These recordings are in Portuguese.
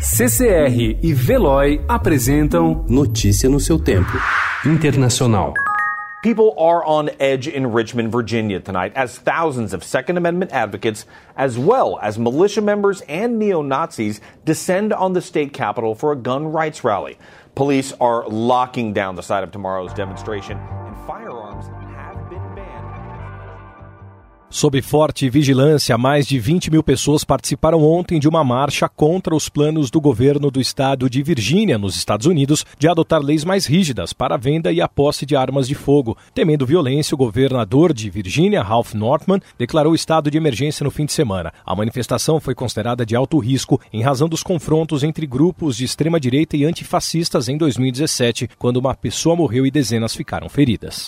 CCR e Veloy apresentam Notícia no seu tempo. Internacional. People are on edge in Richmond, Virginia tonight as thousands of Second Amendment advocates, as well as militia members and neo Nazis, descend on the state capitol for a gun rights rally. Police are locking down the site of tomorrow's demonstration, and firearms have Sob forte vigilância, mais de 20 mil pessoas participaram ontem de uma marcha contra os planos do governo do estado de Virgínia, nos Estados Unidos, de adotar leis mais rígidas para a venda e a posse de armas de fogo. Temendo violência, o governador de Virgínia, Ralph Northman, declarou estado de emergência no fim de semana. A manifestação foi considerada de alto risco em razão dos confrontos entre grupos de extrema-direita e antifascistas em 2017, quando uma pessoa morreu e dezenas ficaram feridas.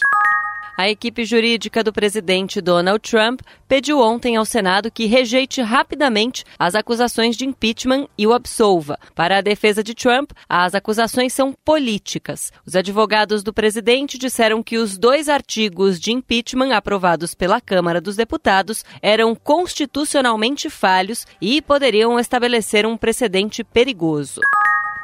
A equipe jurídica do presidente Donald Trump pediu ontem ao Senado que rejeite rapidamente as acusações de impeachment e o absolva. Para a defesa de Trump, as acusações são políticas. Os advogados do presidente disseram que os dois artigos de impeachment aprovados pela Câmara dos Deputados eram constitucionalmente falhos e poderiam estabelecer um precedente perigoso.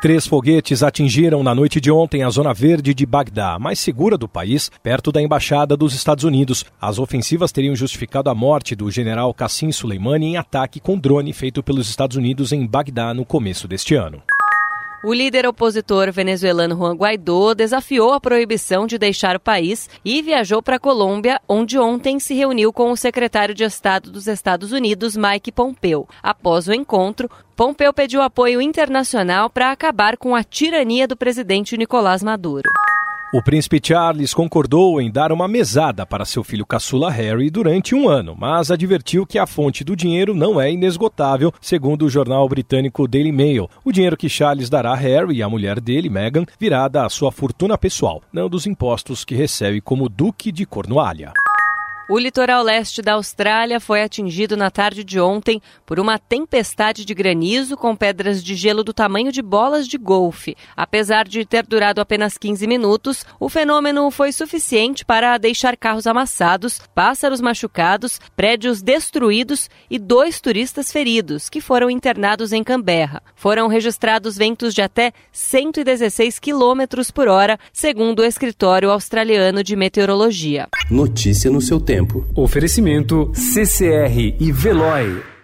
Três foguetes atingiram na noite de ontem a zona verde de Bagdá, mais segura do país, perto da embaixada dos Estados Unidos. As ofensivas teriam justificado a morte do general Qassim Soleimani em ataque com drone feito pelos Estados Unidos em Bagdá no começo deste ano. O líder opositor venezuelano Juan Guaidó desafiou a proibição de deixar o país e viajou para a Colômbia, onde ontem se reuniu com o secretário de Estado dos Estados Unidos, Mike Pompeo. Após o encontro, Pompeo pediu apoio internacional para acabar com a tirania do presidente Nicolás Maduro. O príncipe Charles concordou em dar uma mesada para seu filho caçula Harry durante um ano, mas advertiu que a fonte do dinheiro não é inesgotável, segundo o jornal britânico Daily Mail. O dinheiro que Charles dará a Harry e a mulher dele, Meghan, virá da sua fortuna pessoal, não dos impostos que recebe como Duque de Cornualha. O litoral leste da Austrália foi atingido na tarde de ontem por uma tempestade de granizo com pedras de gelo do tamanho de bolas de golfe. Apesar de ter durado apenas 15 minutos, o fenômeno foi suficiente para deixar carros amassados, pássaros machucados, prédios destruídos e dois turistas feridos, que foram internados em Canberra. Foram registrados ventos de até 116 km por hora, segundo o escritório australiano de meteorologia. Notícia no seu tempo. Oferecimento CCR e Veloy.